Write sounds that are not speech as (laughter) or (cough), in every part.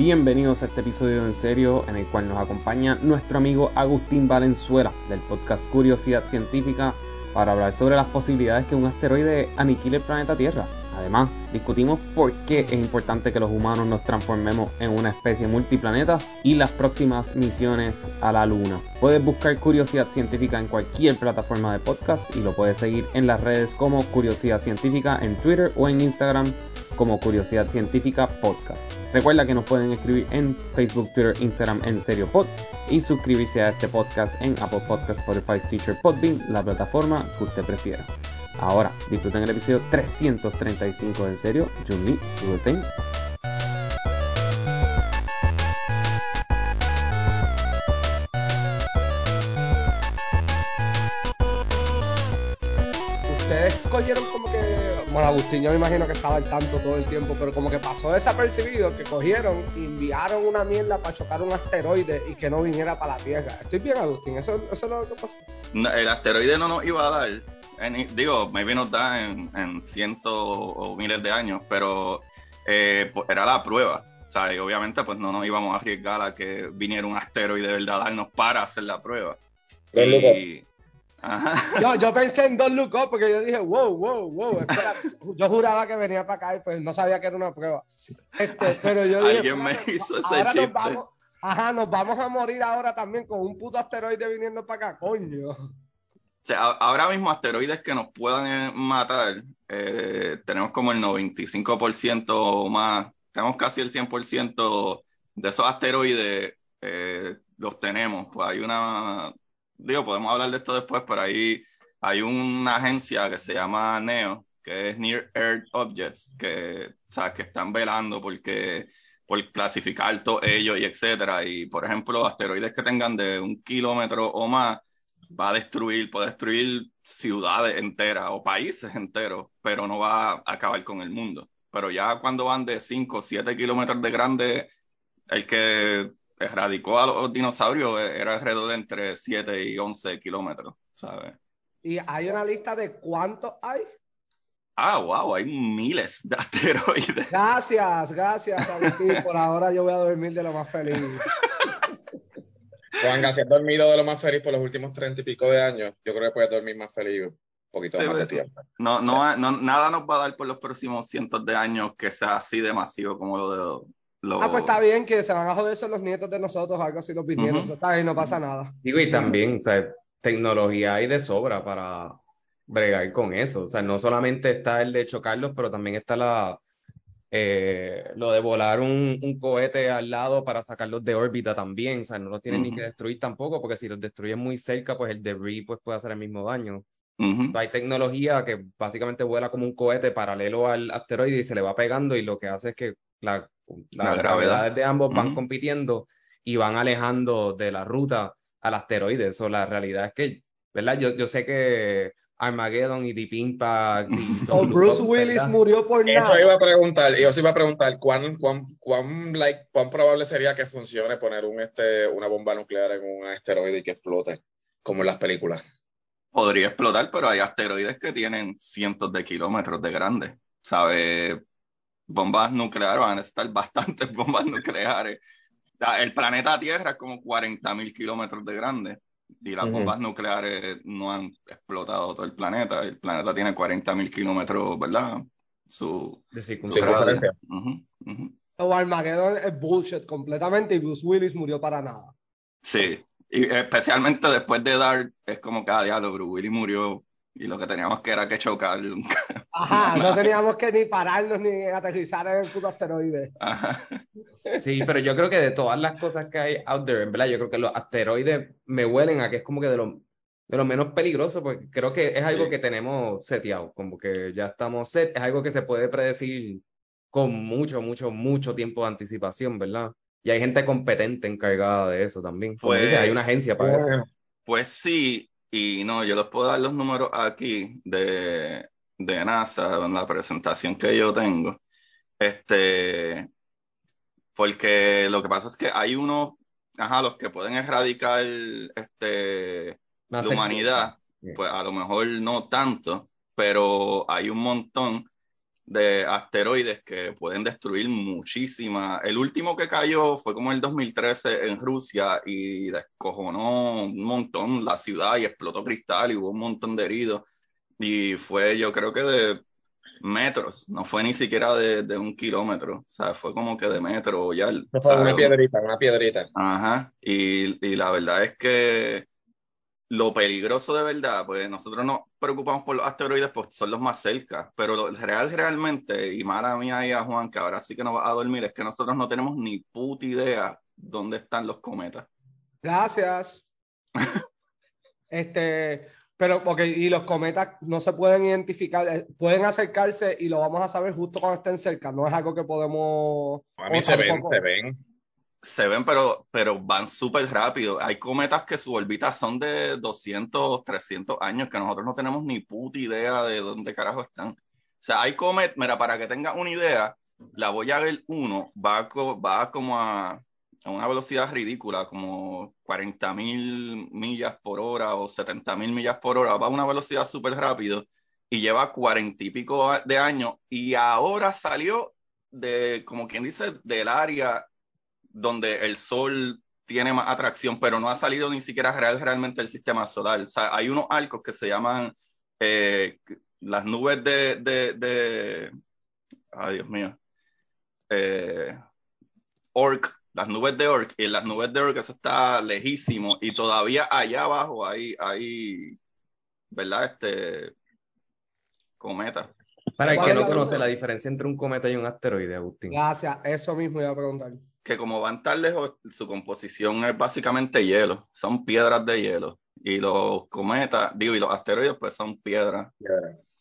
Bienvenidos a este episodio en serio en el cual nos acompaña nuestro amigo Agustín Valenzuela del podcast Curiosidad Científica para hablar sobre las posibilidades que un asteroide aniquile el planeta Tierra. Además, discutimos por qué es importante que los humanos nos transformemos en una especie multiplaneta y las próximas misiones a la Luna. Puedes buscar Curiosidad Científica en cualquier plataforma de podcast y lo puedes seguir en las redes como Curiosidad Científica en Twitter o en Instagram como Curiosidad Científica Podcast. Recuerda que nos pueden escribir en Facebook, Twitter, Instagram en Serio Pod y suscribirse a este podcast en Apple Podcast, Spotify, Teacher, Podbean, la plataforma que usted prefiera. Ahora, disfruten el episodio 335 de Serio. Ustedes cogieron como que, bueno, Agustín yo me imagino que estaba al tanto todo el tiempo, pero como que pasó desapercibido que cogieron y enviaron una mierda para chocar un asteroide y que no viniera para la Tierra. Estoy bien, Agustín, eso, eso es lo que pasó. No, el asteroide no nos iba a dar, en- digo, maybe nos da en, en cientos o miles de años, pero eh, pues, era la prueba. O sea, y obviamente pues no nos íbamos a arriesgar a que viniera un asteroide de verdad a darnos para hacer la prueba. Y- Ajá. Yo, yo pensé en Don Look Up porque yo dije, wow, wow, wow, espera. Yo juraba que venía para acá y pues no sabía que era una prueba. Este, pero yo dije, Alguien me hizo ese ahora nos chiste. vamos, ajá, nos vamos a morir ahora también con un puto asteroide viniendo para acá, coño. O sea, ahora mismo asteroides que nos puedan eh, matar, eh, tenemos como el 95% o más, tenemos casi el 100% de esos asteroides, eh, los tenemos. Pues hay una, digo, podemos hablar de esto después, pero ahí hay una agencia que se llama NEO, que es Near Earth Objects, que, o sea, que están velando porque por clasificar todos ellos y etcétera. Y por ejemplo, asteroides que tengan de un kilómetro o más, va a destruir, puede destruir ciudades enteras o países enteros, pero no va a acabar con el mundo. Pero ya cuando van de 5 o 7 kilómetros de grande, el que erradicó a los dinosaurios era alrededor de entre 7 y 11 kilómetros, ¿sabes? Y hay una lista de cuántos hay. Ah, wow, hay miles de asteroides. Gracias, gracias, Agustín. Por ahora yo voy a dormir de lo más feliz. Juan García ha dormido de lo más feliz por los últimos treinta y pico de años. Yo creo que puede dormir más feliz un poquito Sí, más de pero- tiempo. No, no, no, nada nos va a dar por los próximos cientos de años que sea así de masivo como lo de lo, Ah, pues está bien que se van a joder son los nietos de nosotros, algo así, los bisnietos. Está bien, no pasa nada. Digo, y también, o sea, tecnología hay de sobra para bregar con eso. O sea, no solamente está el de chocarlos, pero también está la, eh, lo de volar un, un cohete al lado para sacarlos de órbita también. O sea, no los tienen ni que destruir tampoco, porque si los destruyen muy cerca, pues el debris pues, puede hacer el mismo daño. Hay tecnología que básicamente vuela como un cohete paralelo al asteroide y se le va pegando y lo que hace es que la, La las gravedad. gravedades de ambos van compitiendo y van alejando de la ruta al asteroide. Eso, la realidad es que, ¿verdad? Yo, yo sé que Armageddon y Deep Impact y Oh, Don't Look Bruce Willis ¿verdad? murió por Eso nada. iba a preguntar, yo sí iba a preguntar cuán, cuán, cuán, like, cuán probable sería que funcione poner un, este, una bomba nuclear en un asteroide y que explote, como en las películas. Podría explotar, pero hay asteroides que tienen cientos de kilómetros de grande. ¿Sabes? Bombas nucleares, van a estar (laughs) bastantes bombas nucleares. El planeta Tierra es como 40 mil kilómetros de grande y las Ujú. bombas nucleares no han explotado todo el planeta. El planeta tiene 40 mil kilómetros, ¿verdad? Su, de su circunferencia. radio. circunferencia. Ujú, ujú. O Armageddon es bullshit completamente y Bruce Willis murió para nada. Sí, y especialmente después de Dark, es como cada diablo, Bruce Willis murió y lo que teníamos que era que chocar. Ajá, (laughs) no teníamos que ni pararnos ni aterrizar en el puto asteroide. Ajá. Sí, pero yo creo que de todas las cosas que hay out there, en verdad, yo creo que los asteroides me huelen a que es como que de lo, de lo menos peligroso, porque creo que es Sí. algo que tenemos seteado, como que ya estamos set, es algo que se puede predecir con mucho, mucho, mucho tiempo de anticipación, ¿verdad? Y hay gente competente encargada de eso también. Como Pues- dices, hay una agencia para eso. Bueno, Pues sí, y no, yo les puedo dar los números aquí de, de NASA en la presentación que yo tengo. Este, porque lo que pasa es que hay unos, ajá, los que pueden erradicar este, la humanidad, pues a lo mejor no tanto, pero hay un montón de asteroides que pueden destruir muchísimas. El último que cayó fue como el 2013 en Rusia y descojonó un montón la ciudad y explotó cristal y hubo un montón de heridos. Y fue yo creo que de metros, no fue ni siquiera de, un kilómetro, o sea, fue como que de metro ya. Fue una piedrita, una piedrita. Ajá, y, y la verdad es que lo peligroso de verdad, pues nosotros nos preocupamos por los asteroides, pues son los más cerca, pero lo real realmente, y mala mía y a Juan, que ahora sí que nos va a dormir, es que nosotros no tenemos ni puta idea dónde están los cometas. Gracias. (laughs) este, pero, porque, y los cometas no se pueden identificar, eh, pueden acercarse y lo vamos a saber justo cuando estén cerca, no es algo que podemos... A mí se ven, se ven se ven, pero, pero van súper rápido. Hay cometas que su órbita son de 200, 300 años, que nosotros no tenemos ni puta idea de dónde carajo están. O sea, hay cometas, mira, para que tengas una idea, la Voyager 1 va, va como a, a, una velocidad ridícula, como 40 mil millas por hora o 70 mil millas por hora, va a una velocidad súper rápido y lleva 40 y pico de años y ahora salió de, como quien dice, del área donde el Sol tiene más atracción, pero no ha salido ni siquiera real, realmente el sistema solar. O sea, hay unos arcos que se llaman eh, las nubes de, de, ay Dios mío, eh, Orc, las nubes de Orc, y en las nubes de Orc eso está lejísimo, y todavía allá abajo hay, hay ¿verdad? Este, cometa. Para el que no conoce la diferencia entre un cometa y un asteroide, Agustín. Gracias, eso mismo iba a preguntar que como van tan lejos, su composición es básicamente hielo, son piedras de hielo. Y los cometas, digo, y los asteroides, pues son piedras.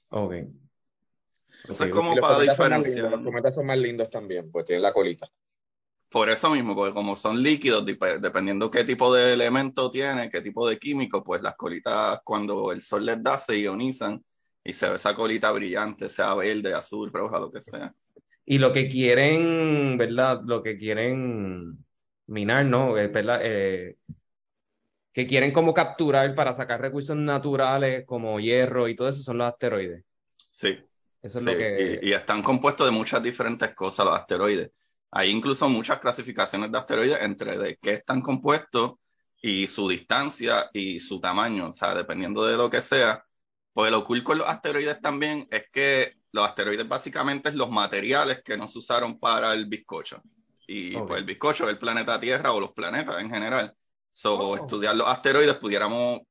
Ok. Eso es como para diferenciar. Los cometas son más lindos también, pues tienen la colita. Por eso mismo, porque como son líquidos, dependiendo qué tipo de elemento tiene, qué tipo de químico, pues las colitas cuando el sol les da se ionizan y se ve esa colita brillante, sea verde, azul, roja, lo que sea. Y lo que quieren, ¿verdad? Lo que quieren minar, ¿no? Eh, ¿verdad? Eh, que quieren como capturar para sacar recursos naturales como hierro y todo eso son los asteroides. Sí. Eso es lo que... Y, están compuestos de muchas diferentes cosas los asteroides. Hay incluso muchas clasificaciones de asteroides entre de qué están compuestos y su distancia y su tamaño. O sea, dependiendo de lo que sea. Pues lo cool con los asteroides también es que los asteroides básicamente es los materiales que nos usaron para el bizcocho. Y pues el bizcocho es el planeta Tierra o los planetas en general. So, oh. estudiar los asteroides pudiéramos,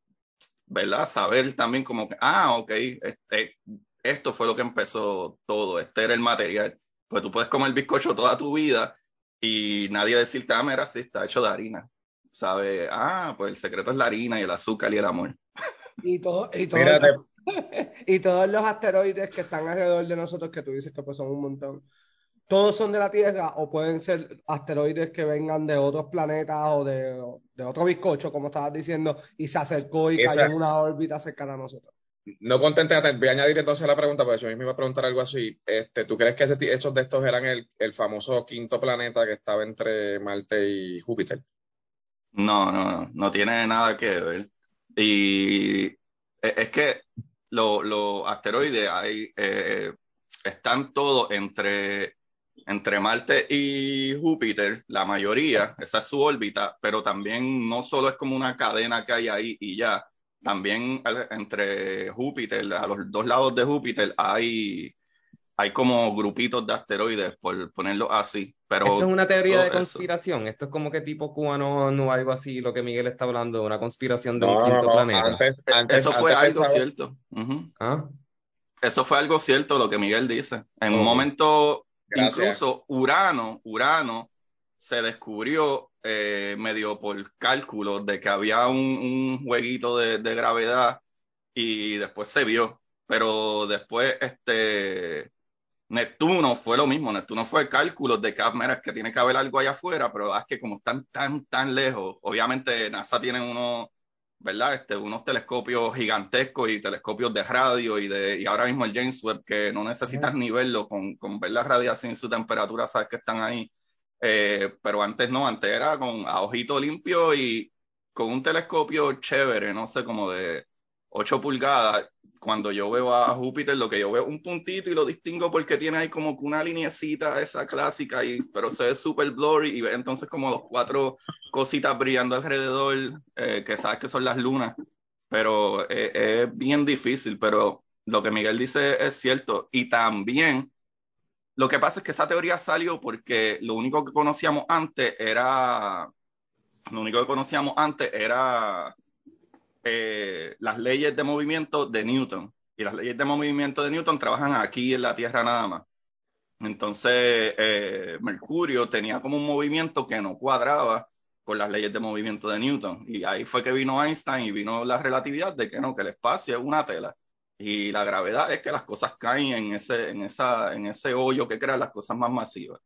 ¿verdad? Saber también como que, ah, ok, este, esto fue lo que empezó todo, este era el material. Pues tú puedes comer bizcocho toda tu vida y nadie decirte, ah, mira, sí, está hecho de harina. ¿Sabe? Ah, pues el secreto es la harina y el azúcar y el amor. Y todo, y todo, y todos los asteroides que están alrededor de nosotros, que tú dices que pues son un montón, ¿todos son de la Tierra o pueden ser asteroides que vengan de otros planetas o de, de otro bizcocho, como estabas diciendo, y se acercó y cayó en una órbita cercana a nosotros? No contente, voy a añadir entonces la pregunta, porque yo mismo iba a preguntar algo así. Este, ¿Tú crees que esos de estos eran el, el famoso quinto planeta que estaba entre Marte y Júpiter? No, no, no, no tiene nada que ver. Y e, es que los asteroides hay, eh, están todos entre, entre Marte y Júpiter, la mayoría, esa es su órbita, pero también no solo es como una cadena que hay ahí y ya, también entre Júpiter, a los dos lados de Júpiter hay hay como grupitos de asteroides, por ponerlo así. Pero esto es una teoría de conspiración. Esto es como que tipo cubano o algo así, lo que Miguel está hablando, una conspiración de un quinto planeta. Eso fue algo cierto. ¿Ah? Eso fue algo cierto lo que Miguel dice. En un momento, incluso Urano, Urano se descubrió eh, medio por cálculo de que había un, jueguito de, de gravedad y después se vio. Pero después, este Neptuno fue lo mismo, Neptuno fue cálculos de cámaras que tiene que haber algo allá afuera, pero es que como están tan, tan lejos, obviamente NASA tiene unos, ¿verdad? Este, unos telescopios gigantescos y telescopios de radio y, de, y ahora mismo el James Webb, que no necesitas ni verlo, con, con ver la radiación y su temperatura, sabes que están ahí. Eh, pero antes no, antes era con a ojito limpio y con un telescopio chévere, no sé, como de 8 pulgadas, cuando yo veo a Júpiter, lo que yo veo es un puntito y lo distingo porque tiene ahí como una linecita esa clásica, y, pero se ve súper blurry y entonces como los cuatro cositas brillando alrededor, eh, que sabes que son las lunas, pero eh, es bien difícil, pero lo que Miguel dice es cierto. Y también, lo que pasa es que esa teoría salió porque lo único que conocíamos antes era, lo único que conocíamos antes era eh, las leyes de movimiento de Newton. Y las leyes de movimiento de Newton trabajan aquí en la Tierra nada más. Entonces, eh, Mercurio tenía como un movimiento que no cuadraba con las leyes de movimiento de Newton. Y ahí fue que vino Einstein y vino la relatividad de que no, que el espacio es una tela. Y la gravedad es que las cosas caen en ese, en esa, en ese hoyo que crea las cosas más masivas.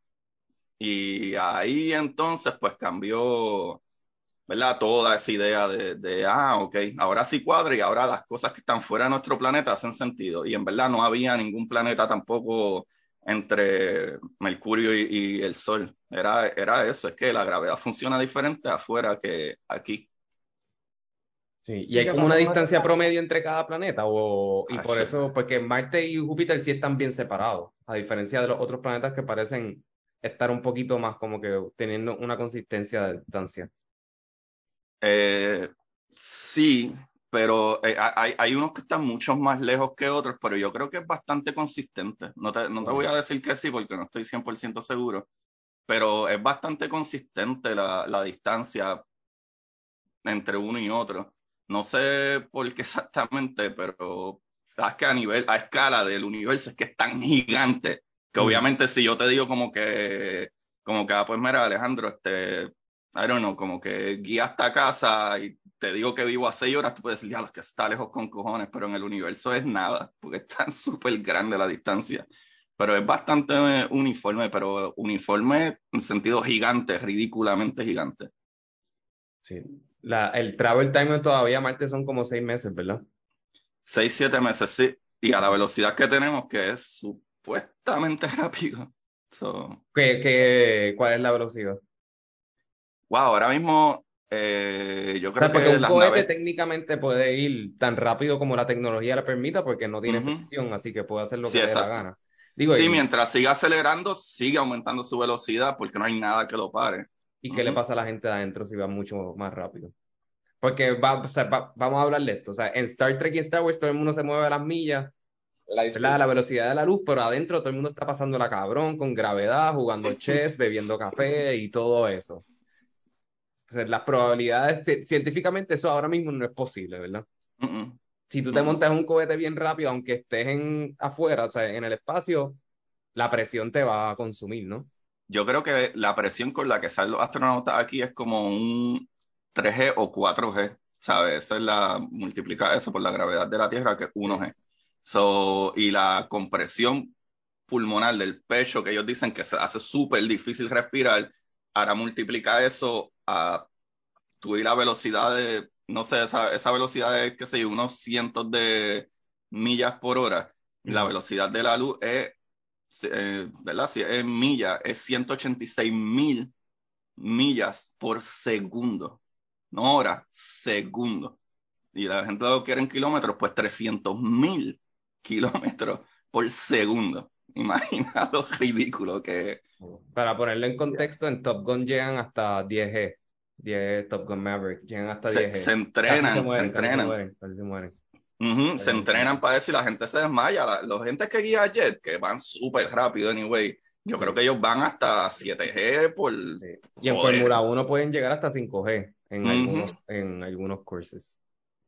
Y ahí entonces, pues cambió ¿verdad? Toda esa idea de, de, ah, ok, ahora sí cuadra y ahora las cosas que están fuera de nuestro planeta hacen sentido. Y en verdad no había ningún planeta tampoco entre Mercurio y, el Sol. Era, era eso, es que la gravedad funciona diferente afuera que aquí. Sí, y hay como una distancia promedio entre cada planeta, o, y por eso, porque Marte y Júpiter sí están bien separados, a diferencia de los otros planetas que parecen estar un poquito más como que teniendo una consistencia de distancia. Eh, sí, pero eh, hay, hay, unos que están mucho más lejos que otros, pero yo creo que es bastante consistente. No te, no te voy a decir que sí porque no estoy 100% seguro, pero es bastante consistente la, la distancia entre uno y otro. No sé por qué (laughs) exactamente, pero es que a nivel, a escala del universo es que es tan gigante que mm. obviamente si yo te digo como que, como que, ah, pues mira, Alejandro, este, I don't know, como que guía hasta casa y te digo que vivo a seis horas, tú puedes decir, ya, los que está lejos con cojones, pero en el universo es nada, porque es tan (laughs) súper grande la distancia. Pero es bastante uniforme, pero uniforme en sentido gigante, ridículamente gigante. Sí. La, el travel time todavía Marte son como seis meses, ¿verdad? Seis, siete meses, sí. Y a la velocidad que tenemos, que es supuestamente (laughs) rápido. ¿Qué, qué, cuál es la velocidad? Wow, ahora mismo eh, yo creo que un cohete técnicamente puede ir tan rápido como la tecnología le permita porque no tiene fricción, así que puede hacer lo que le dé la gana. Digo, sí, mientras siga acelerando, sigue aumentando su velocidad porque no hay nada que lo pare. ¿Y qué le pasa a la gente de adentro si va mucho más rápido? Porque va, vamos a hablar de esto. O sea, en Star Trek y Star Wars todo el mundo se mueve a las millas, la, la velocidad de la luz, pero adentro todo el mundo está pasando la cabrón con gravedad, jugando (laughs) chess, bebiendo café y todo eso las probabilidades, científicamente eso ahora mismo no es posible, ¿verdad? Si tú te montas un cohete bien rápido, aunque estés en afuera, o sea, en el espacio, la presión te va a consumir, ¿no? Yo creo que la presión con la que salen los astronautas aquí es como un 3G o 4G, ¿sabes? Esa es la, multiplica eso por la gravedad de la Tierra, que es 1G. So, y la compresión pulmonar del pecho, que ellos dicen que se hace súper difícil respirar, ahora multiplica eso a tu la velocidad de, no sé, esa, esa velocidad es, qué sé yo, unos cientos de millas por hora. La velocidad de la luz es, eh, ¿verdad? Si es millas, es 186 mil millas por segundo. No hora, segundo. Y la gente lo quiere en kilómetros, pues 300 mil kilómetros por segundo. (laughs) Imagina lo (laughs) ridículo que Para ponerlo en contexto, en Top Gun llegan hasta 10G. 10 Top Gun Maverick, llegan hasta 10G. Se entrenan, se, entrenan. Se, mueren, se, entrenan para ver si la gente se desmaya. La, los gente que guía jet, que van súper rápido, anyway, yo creo que ellos van hasta 7G por. Y en Fórmula 1 pueden llegar hasta 5G en, algunos, en algunos courses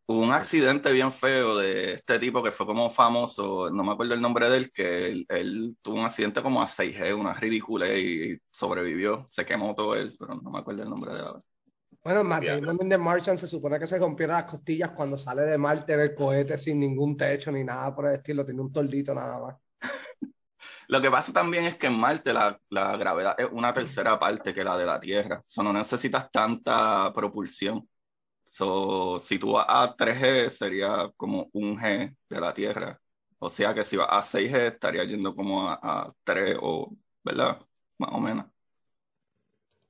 hubo un accidente bien feo de este tipo que fue como famoso, no me acuerdo el nombre de él, que él, tuvo un accidente como a 6G, una ridícula, y sobrevivió. Se quemó todo él, pero no me acuerdo el nombre de él. Bueno, Martin de Martian se supone que se rompieron las costillas cuando sale de Marte del cohete sin ningún techo ni nada por el estilo, tiene un toldito nada más. (laughs) Lo que pasa también es que en Marte la, la, gravedad es una tercera parte que la de la Tierra. O sea, no necesitas tanta propulsión. So, si tú vas a 3G sería como un G de la Tierra. O sea que si vas a 6G estaría yendo como a, 3 o, ¿verdad? Más o menos.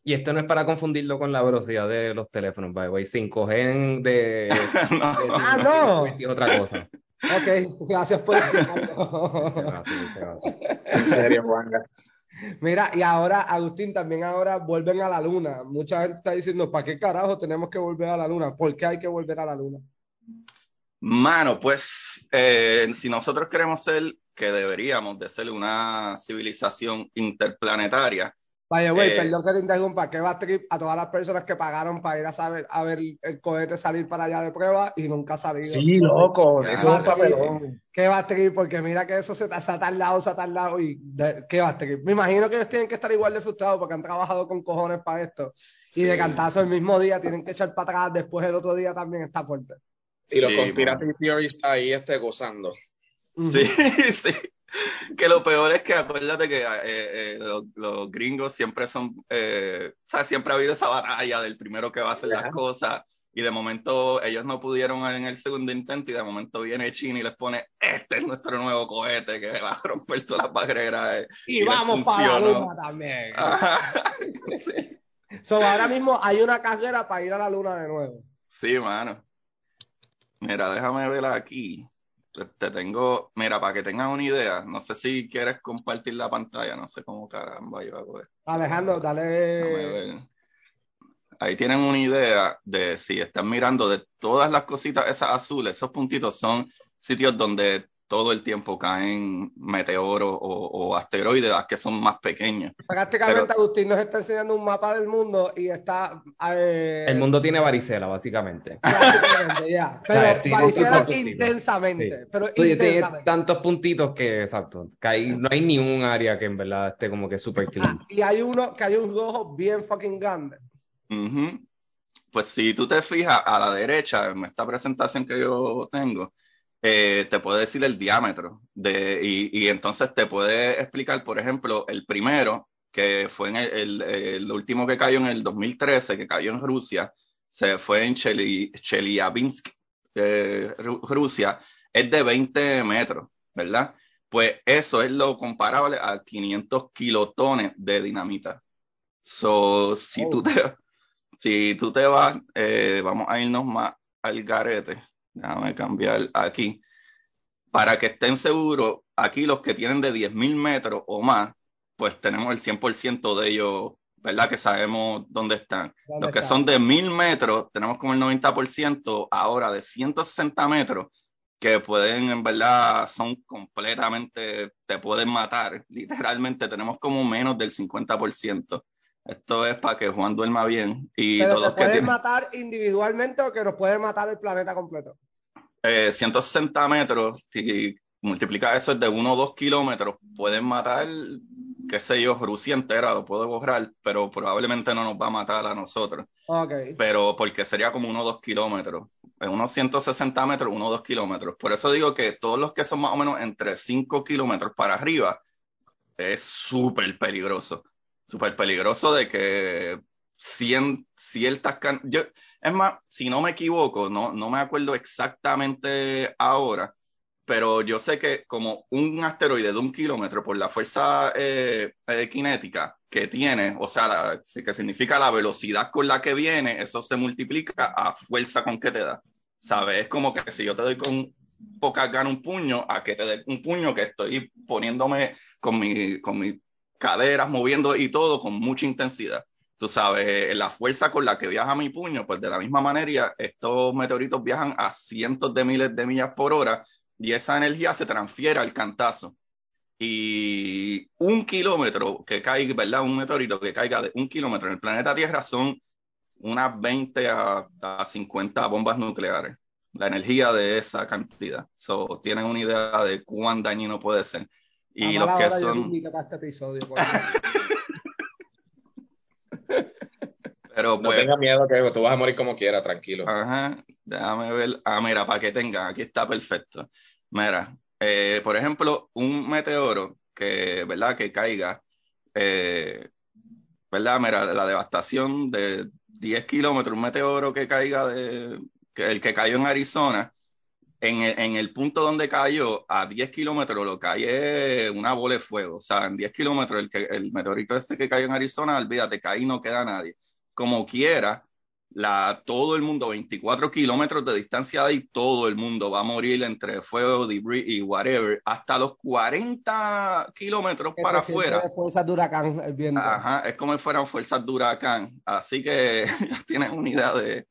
Y esto no es para confundirlo con la velocidad de los teléfonos, by the way. 5G (laughs) de. ah, no. Es otra cosa. Ok, gracias por (laughs) En serio, Juanga. Mira, y ahora, Agustín, también ahora vuelven a la luna. Mucha gente está diciendo, ¿para qué carajo tenemos que volver a la luna? ¿Por qué hay que volver a la luna? Mano, pues eh, si nosotros queremos ser, que deberíamos de ser una civilización interplanetaria, Vaya, güey, eh, perdón que te interrumpa. ¿Qué va a trip a todas las personas que pagaron para ir a saber a ver el cohete salir para allá de prueba y nunca ha salido? Sí, loco, eso es papelón. ¿Qué va a trip? Porque mira que eso se, se ha tardado, se ha tardado y ¿qué va a trip? Me imagino que ellos tienen que estar igual de frustrados porque han trabajado con cojones para esto y de cantazo el mismo día tienen que echar para atrás, después el otro día también está fuerte. Y los conspiracy theories ahí este, gozando. Sí, (laughs) sí que lo peor es que acuérdate que eh, eh, los, gringos siempre son, eh, o sea, siempre ha habido esa batalla del primero que va a hacer las cosas y de momento ellos no pudieron en el segundo intento y de momento viene China y les pone, este es nuestro nuevo cohete que va a romper todas las barreras. Y, vamos para la luna también. (laughs) ahora mismo hay una carrera para ir a la luna de nuevo. Sí, mano. Mira, déjame verla aquí te tengo, mira, para que tengan una idea, no sé si quieres compartir la pantalla, no sé cómo caramba yo hago esto. Alejandro, dale. Ahí tienen una idea de si están mirando de todas las cositas esas azules, esos puntitos son sitios donde todo el tiempo caen meteoros o, asteroides que son más pequeños. Prácticamente Agustín nos está enseñando un mapa del mundo y está... Eh, el mundo tiene varicela, básicamente. (laughs) Prácticamente, ya. (laughs) Pero varicela intensamente. Pero Tiene tantos puntitos que, exacto, que no hay ni un área que en verdad esté como que súper ah, y hay uno, que hay un rojo bien fucking grande. Pues si tú te fijas a la derecha en esta presentación que yo tengo, eh, te puede decir el diámetro de, y, entonces te puede explicar, por ejemplo, el primero, que fue en el, último que cayó en el 2013, que cayó en Rusia, se fue en Chelyabinsk, eh, Rusia, es de 20 metros, ¿verdad? Pues eso es lo comparable a 500 kilotones de dinamita. So, si, tú, oh. te, si tú te vas, eh, vamos a irnos más al garete Déjame cambiar aquí. Para que estén seguros, aquí los que tienen de 10.000 metros o más, pues tenemos el 100% de ellos, ¿verdad? Que sabemos dónde están. los que son de 1.000 metros, tenemos como el 90%. Ahora de 160 metros, que pueden, en verdad, son completamente, te pueden matar. Literalmente tenemos como menos del 50%. Esto es para que Juan duerma bien. Y Pero todos ¿se pueden matar individualmente o que nos puede matar el planeta completo? 160 eh, metros, si multiplica eso es de 1 o 2 kilómetros, pueden matar, qué sé yo, Rusia entera, lo puedo borrar, pero probablemente no nos va a matar a nosotros. Okay. Pero porque sería como 1 o 2 kilómetros. En unos 160 metros, 1 o 2 kilómetros. Por eso digo que todos los que son más o menos entre 5 kilómetros para arriba es súper peligroso súper peligroso de que si, en, si el Tascan, yo, es más, si no me equivoco, no, no me acuerdo exactamente ahora, pero yo sé que como un asteroide de un kilómetro por la fuerza eh, eh, cinética que tiene, o sea, que significa la velocidad con la que viene, eso se multiplica a fuerza con que te da. ¿Sabes? Es como que si yo te doy con poca gana un puño, a que te dé un puño que estoy poniéndome con mi, con mi caderas moviendo y todo con mucha intensidad. Tú sabes, la fuerza con la que viaja mi puño, pues de la misma manera, estos meteoritos viajan a cientos de miles de millas por hora y esa energía se transfiere al cantazo. Y un kilómetro que caiga, ¿verdad? Un meteorito que caiga de un kilómetro en el planeta Tierra son unas 20 a, 50 bombas nucleares. La energía de esa cantidad. So, tienen una idea de cuán dañino puede ser. Y los que son. Este (laughs) Pero no pues. tenga miedo que tú vas a morir como quieras, tranquilo. Ajá, déjame ver. Ah, mira, para que tengan, aquí está perfecto. Mira, eh, por ejemplo, un meteoro que, ¿verdad? Que caiga, eh, ¿verdad? Mira, la devastación de 10 kilómetros, un meteoro que caiga de, que el que cayó en Arizona, en el, en el punto donde cayó, a 10 kilómetros, lo cae una bola de fuego. O sea, en 10 kilómetros, el, que, el meteorito este que cayó en Arizona, olvídate, que ahí no queda nadie. Como quiera, la, todo el mundo, 24 kilómetros de distancia de ahí, todo el mundo va a morir entre fuego, debris y whatever, hasta los 40 kilómetros para afuera. Fuerzas de huracán, el viento. Ajá, es como si fueran fuerzas de huracán. Así que (laughs) tienes una idea de,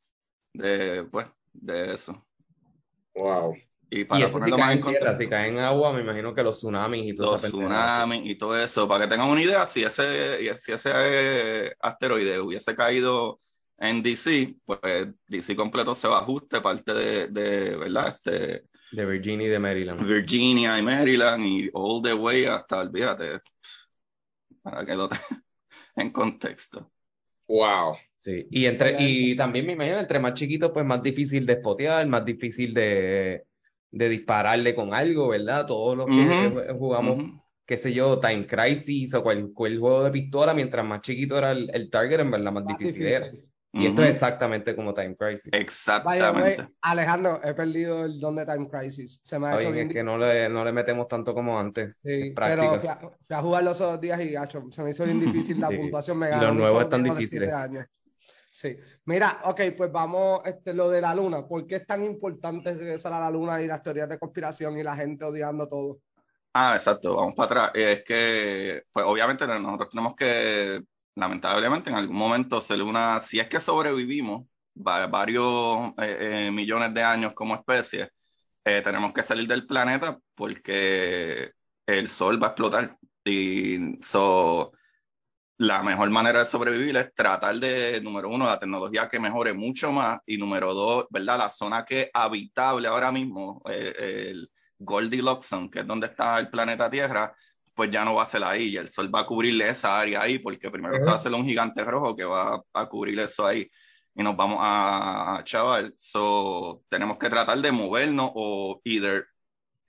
de, pues, de eso. Wow. Y para y eso si ponerlo más en tierra, contexto, si cae en agua, me imagino que los tsunamis y todo los tsunamis y todo eso, para que tengan una idea, si ese, si ese eh, asteroide hubiese caído en DC, pues DC completo se va a ajuste, parte de, de ¿verdad? Este, De Virginia y de Maryland. Virginia y Maryland y all the way hasta, olvídate, para que lo (laughs) tengan en contexto. Wow. Sí, y entre, y también me imagino, entre más chiquito, pues más difícil de spotear, más difícil de, de dispararle con algo, ¿verdad? Todos los que jugamos, qué sé yo, Time Crisis o cualquier juego de pistola, mientras más chiquito era el, el target, en verdad más Más difícil era. Y esto Ujú. es exactamente como Time Crisis. Way, Exactamente. Alejandro, he perdido el don de Time Crisis. Se me ha hecho Oye, bien es que no le, no le metemos tanto como antes. Sí, pero fui a, fui a jugar los otros días y gacho, se me hizo bien difícil la (laughs) Sí. puntuación. Me ganó los nuevos están difíciles. Sí. Mira, ok, pues vamos, este, lo de la luna. ¿Por qué es tan importante regresar a la luna y las teorías de conspiración y la gente odiando todo? Ah, exacto, vamos para atrás. Es que, pues obviamente nosotros tenemos que, lamentablemente, en algún momento hacer una, si es que sobrevivimos va- varios eh, eh, millones de años como especie, eh, tenemos que salir del planeta porque el sol va a explotar. Y so, la mejor manera de sobrevivir es tratar de, número uno, la tecnología que mejore mucho más y número dos, ¿verdad? La zona que es habitable ahora mismo, el Goldilocks que es donde está el planeta Tierra, pues ya no va a ser ahí y el sol va a cubrirle esa área ahí porque primero se va a hacer un gigante rojo que va a cubrir eso ahí y nos vamos a, a chaval. So, tenemos que tratar de movernos o either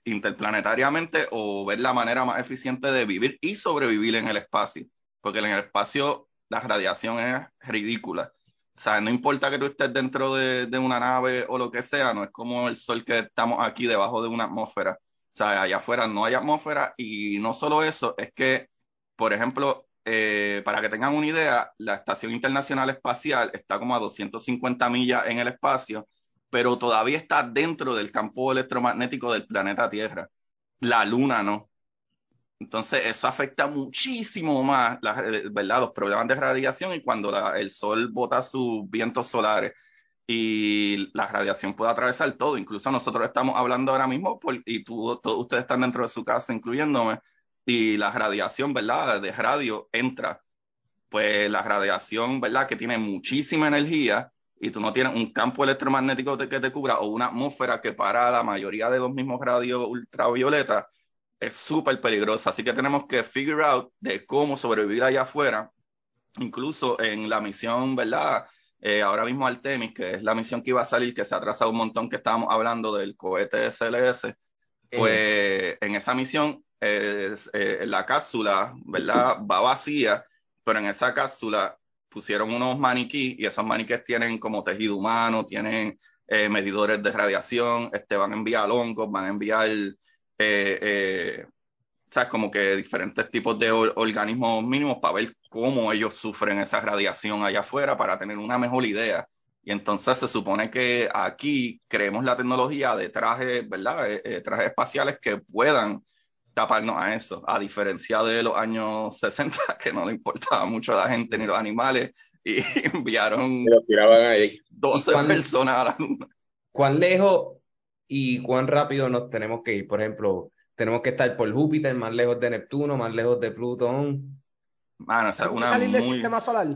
interplanetariamente o ver la manera más eficiente de vivir y sobrevivir en el espacio, porque en el espacio la radiación es ridícula. O sea, no importa que tú estés dentro de, de una nave o lo que sea, no es como el sol que estamos aquí debajo de una atmósfera. Sea, allá afuera no hay atmósfera y no solo eso, es que, por ejemplo, eh, para que tengan una idea, la Estación Internacional Espacial está como a 250 millas en el espacio, pero todavía está dentro del campo electromagnético del planeta Tierra. La Luna no. Entonces, eso afecta muchísimo más, la- ¿verdad? Los problemas de radiación y cuando el Sol bota sus vientos solares y la radiación puede atravesar todo. Incluso nosotros estamos hablando ahora mismo por- y tú, todos ustedes están dentro de su casa, incluyéndome, y la radiación, ¿verdad? De radio entra. Pues la radiación, ¿verdad? Que tiene muchísima energía y tú no tienes un campo electromagnético que te cubra o una atmósfera que para la mayoría de los mismos radios ultravioleta, es súper peligroso. Así que tenemos que figure out de cómo sobrevivir allá afuera. Incluso en la misión, ¿verdad? Eh, ahora mismo Artemis, que es la misión que iba a salir, que se ha atrasado un montón, que estábamos hablando del cohete SLS, pues en esa misión es, eh, la cápsula, ¿verdad? Va vacía, pero en esa cápsula pusieron unos maniquí y esos maniquíes tienen como tejido humano, tienen eh, medidores de radiación, este, van a enviar hongos, van a enviar, eh, eh, ¿sabes? Como que diferentes tipos de or- organismos mínimos para ver cómo ellos sufren esa radiación allá afuera para tener una mejor idea. Y entonces se supone que aquí creemos la tecnología de trajes, ¿verdad? Eh, eh, trajes espaciales que puedan taparnos a eso, a diferencia de los años 60, (laughs) que no le importaba mucho a la gente ni los animales, y (laughs) enviaron tiraban ahí. 12 ¿Y cuándo- personas a la luna. ¿Cuán lejos y cuán rápido nos tenemos que ir? Por ejemplo, tenemos que estar por Júpiter, más lejos de Neptuno, más lejos de Plutón. Mano, o sea, ¿Hay que una salir del muy... sistema solar?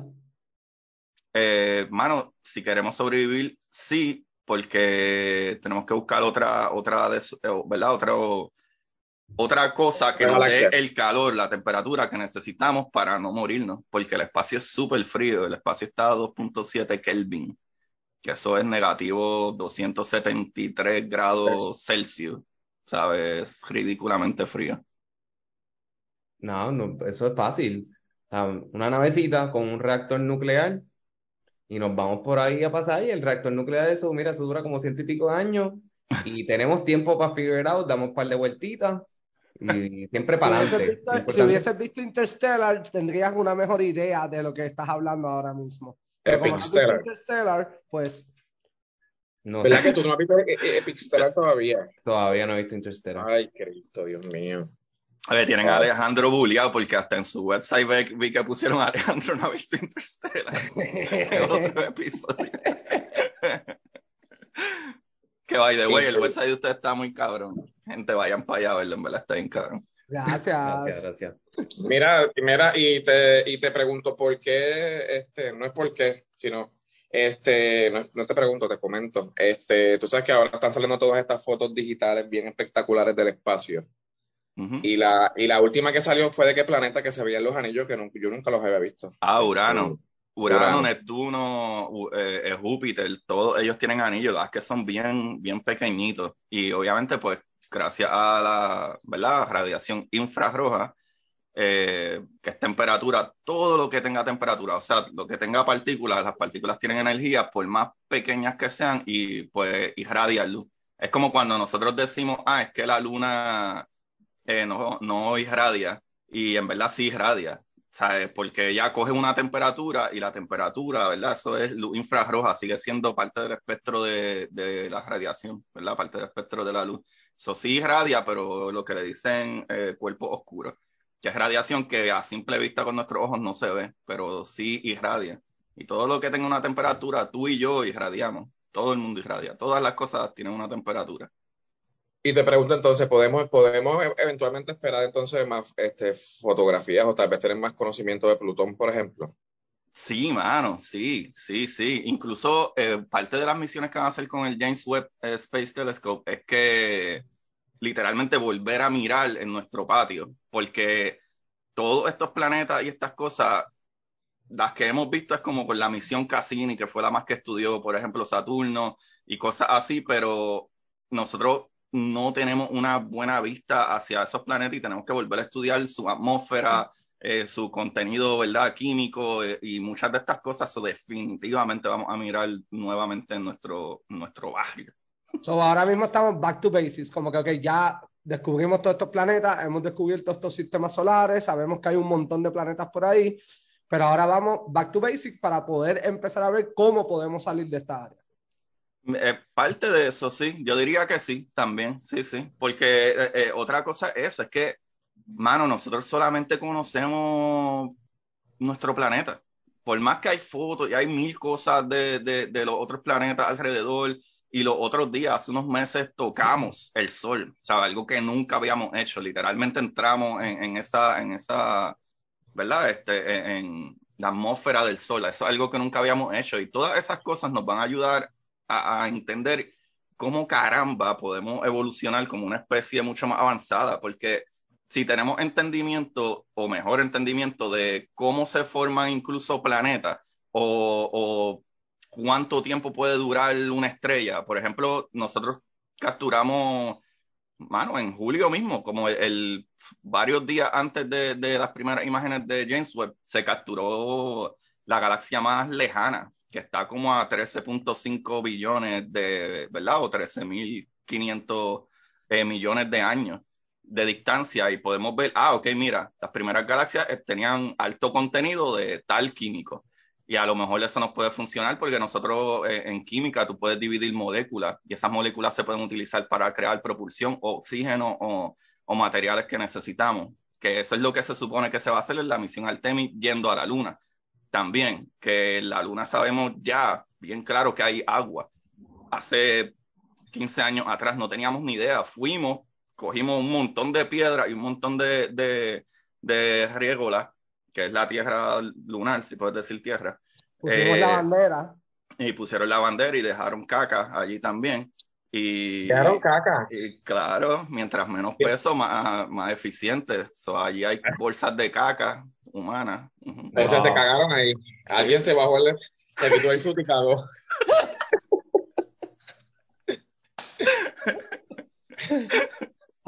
Eh, mano, si queremos sobrevivir, sí, porque tenemos que buscar otra, otra, eh, ¿verdad? Otra, otra cosa que nos dé el calor, la temperatura que necesitamos para no morirnos, porque el espacio es súper frío, el espacio está a 2.7 Kelvin, que eso es negativo 273 grados Celsius, ¿sabes? Es ridículamente frío. No, no, eso es fácil. O sea, una navecita con un reactor nuclear y nos vamos por ahí a pasar y el reactor nuclear, eso, mira, eso dura como ciento y pico de años y (laughs) tenemos tiempo para figure out, damos un par de vueltitas y (laughs) siempre para Si hubieses adelante. visto, si hubieses visto Interstellar, tendrías una mejor idea de lo que estás hablando ahora mismo. Pero como Epicstellar. Interstellar, pues No ¿Verdad sé, que tú no has visto E- E- Epicstellar (laughs) todavía? todavía no he visto Interstellar. Ay, Cristo, Dios mío. Oye, tienen a Alejandro bulleado porque hasta en su website vi, que pusieron a Alejandro no ha visto Interstellar. (laughs) En otro episodio. que by the way, el website de usted está muy cabrón. Gente, vayan para allá a verlo, en verdad está bien cabrón. gracias. Gracias, gracias. Mira, mira, y te, y te pregunto por qué, este, no es por qué, sino, este, no, no te pregunto, te comento. Este, tú sabes que ahora están saliendo todas estas fotos digitales bien espectaculares del espacio. Y la, y la última que salió fue de qué planeta que se veían los anillos que no- yo nunca los había visto. Ah, Urano. Urano, Urano. Neptuno, eh, eh, Júpiter, todos ellos tienen anillos, las que son bien, bien pequeñitos. Y obviamente, pues, gracias a la, ¿verdad? radiación infrarroja, eh, que es temperatura, todo lo que tenga temperatura, o sea, lo que tenga partículas, las partículas tienen energía, por más pequeñas que sean, y pues irradian luz. Es como cuando nosotros decimos, ah, es que la luna eh, no, no irradia, y en verdad sí irradia. ¿sabes? Porque ella coge una temperatura y la temperatura, ¿verdad? Eso es luz infrarroja, sigue siendo parte del espectro de, de la radiación, ¿verdad? Parte del espectro de la luz. Eso sí irradia, pero lo que le dicen eh, cuerpo oscuro, que es radiación que a simple vista con nuestros ojos no se ve, pero sí irradia. Y todo lo que tenga una temperatura, tú y yo irradiamos. Todo el mundo irradia. Todas las cosas tienen una temperatura. Y te pregunto entonces, ¿podemos, podemos e- eventualmente esperar entonces más este, fotografías o tal vez tener más conocimiento de Plutón, por ejemplo? Sí, mano, sí, sí, sí. Incluso eh, parte de las misiones que van a hacer con el James Webb eh, Space Telescope es que literalmente volver a mirar en nuestro patio, porque todos estos planetas y estas cosas, las que hemos visto es como con la misión Cassini, que fue la más que estudió, por ejemplo, Saturno y cosas así, pero nosotros no tenemos una buena vista hacia esos planetas y tenemos que volver a estudiar su atmósfera, eh, su contenido, ¿verdad? Químico eh, y muchas de estas cosas, so definitivamente vamos a mirar nuevamente en nuestro, nuestro barrio. So, ahora mismo estamos back to basics, como que ya descubrimos todos estos planetas, hemos descubierto estos sistemas solares, sabemos que hay un montón de planetas por ahí, pero ahora vamos back to basics para poder empezar a ver cómo podemos salir de esta área. Eh, parte de eso, sí, yo diría que sí, también, sí, sí, porque eh, eh, otra cosa es, es que, mano, nosotros solamente conocemos nuestro planeta. Por más que hay fotos y hay mil cosas de, de los otros planetas alrededor, y los otros días, hace unos meses, tocamos el sol, sea, algo que nunca habíamos hecho. Literalmente entramos en, en esa, en esa, ¿verdad? Este, en, la atmósfera del sol. Eso es algo que nunca habíamos hecho. Y todas esas cosas nos van a ayudar a, entender cómo caramba podemos evolucionar como una especie mucho más avanzada, porque si tenemos entendimiento o mejor entendimiento de cómo se forman incluso planetas o cuánto tiempo puede durar una estrella. Por ejemplo, nosotros capturamos, mano, en julio mismo, como el, varios días antes de, las primeras imágenes de James Webb, se capturó la galaxia más lejana, que está como a 13.5 billones de, ¿verdad? O 13.500 eh, millones de años de distancia y podemos ver, ah, ok, mira, las primeras galaxias tenían alto contenido de tal químico y a lo mejor eso nos puede funcionar porque nosotros eh, en química tú puedes dividir moléculas y esas moléculas se pueden utilizar para crear propulsión oxígeno o, o, materiales que necesitamos, que eso es lo que se supone que se va a hacer en la misión Artemis yendo a la Luna. También que en la Luna sabemos ya bien claro que hay agua. Hace 15 años atrás no teníamos ni idea, fuimos, cogimos un montón de piedra y un montón de, de, de que es la tierra lunar, si puedes decir tierra. Pusimos eh, la bandera. Y pusieron la bandera y dejaron caca allí también. Y, dejaron caca. Y claro, mientras menos peso, más, más eficiente. So, allí hay bolsas de caca humana. Uh -huh. Wow. te cagaron ahí. Alguien se bajó el, se quitó el suticado.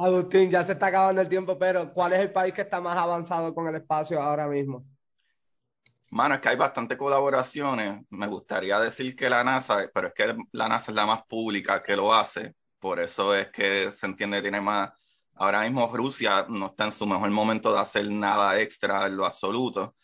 Agustín, ya se está acabando el tiempo, pero ¿cuál es el país que está más avanzado con el espacio ahora mismo? Mano, es que hay bastantes colaboraciones. Me gustaría decir que la NASA, pero es que la NASA es la más pública que lo hace. por eso es que se entiende que tiene más. Ahora mismo Rusia no está en su mejor momento de hacer nada extra en lo absoluto.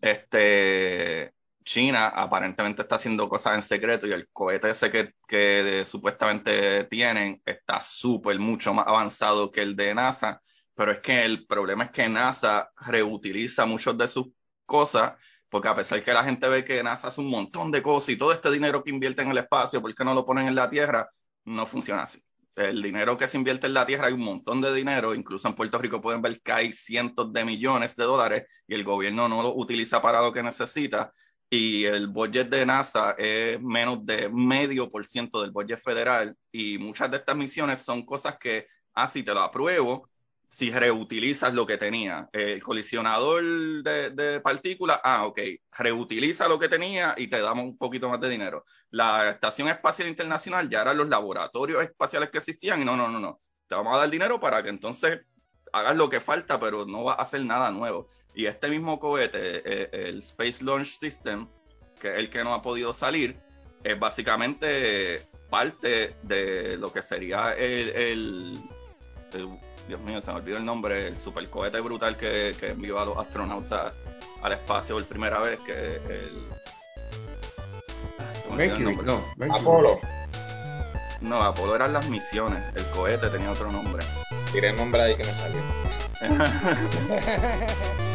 Este, China aparentemente está haciendo cosas en secreto y el cohete ese que, que supuestamente tienen está súper mucho más avanzado que el de NASA, pero es que el problema es que NASA reutiliza muchas de sus cosas, porque a pesar que la gente ve que NASA hace un montón de cosas y todo este dinero que invierte en el espacio, ¿por qué no lo ponen en la Tierra? No funciona así. El dinero que se invierte en la Tierra hay un montón de dinero, incluso en Puerto Rico pueden ver que hay cientos de millones de dólares y el gobierno no lo utiliza para lo que necesita y el budget de NASA es menos de medio por ciento del budget federal y muchas de estas misiones son cosas que, ah, si te lo apruebo, si reutilizas lo que tenía. El colisionador de, partículas, ah, ok, reutiliza lo que tenía y te damos un poquito más de dinero. La Estación Espacial Internacional ya eran los laboratorios espaciales que existían y no, no, no, no. Te vamos a dar dinero para que entonces hagas lo que falta, pero no va a hacer nada nuevo. Y este mismo cohete, eh, el Space Launch System, que es el que no ha podido salir, es básicamente parte de lo que sería el, Dios mío, se me olvidó el nombre, el supercohete brutal que, que envió a los astronautas al espacio por primera vez, que el... Mercury, no, Apolo. No, Apolo eran las misiones, el cohete tenía otro nombre. Tiré el nombre ahí que me salió. (laughs)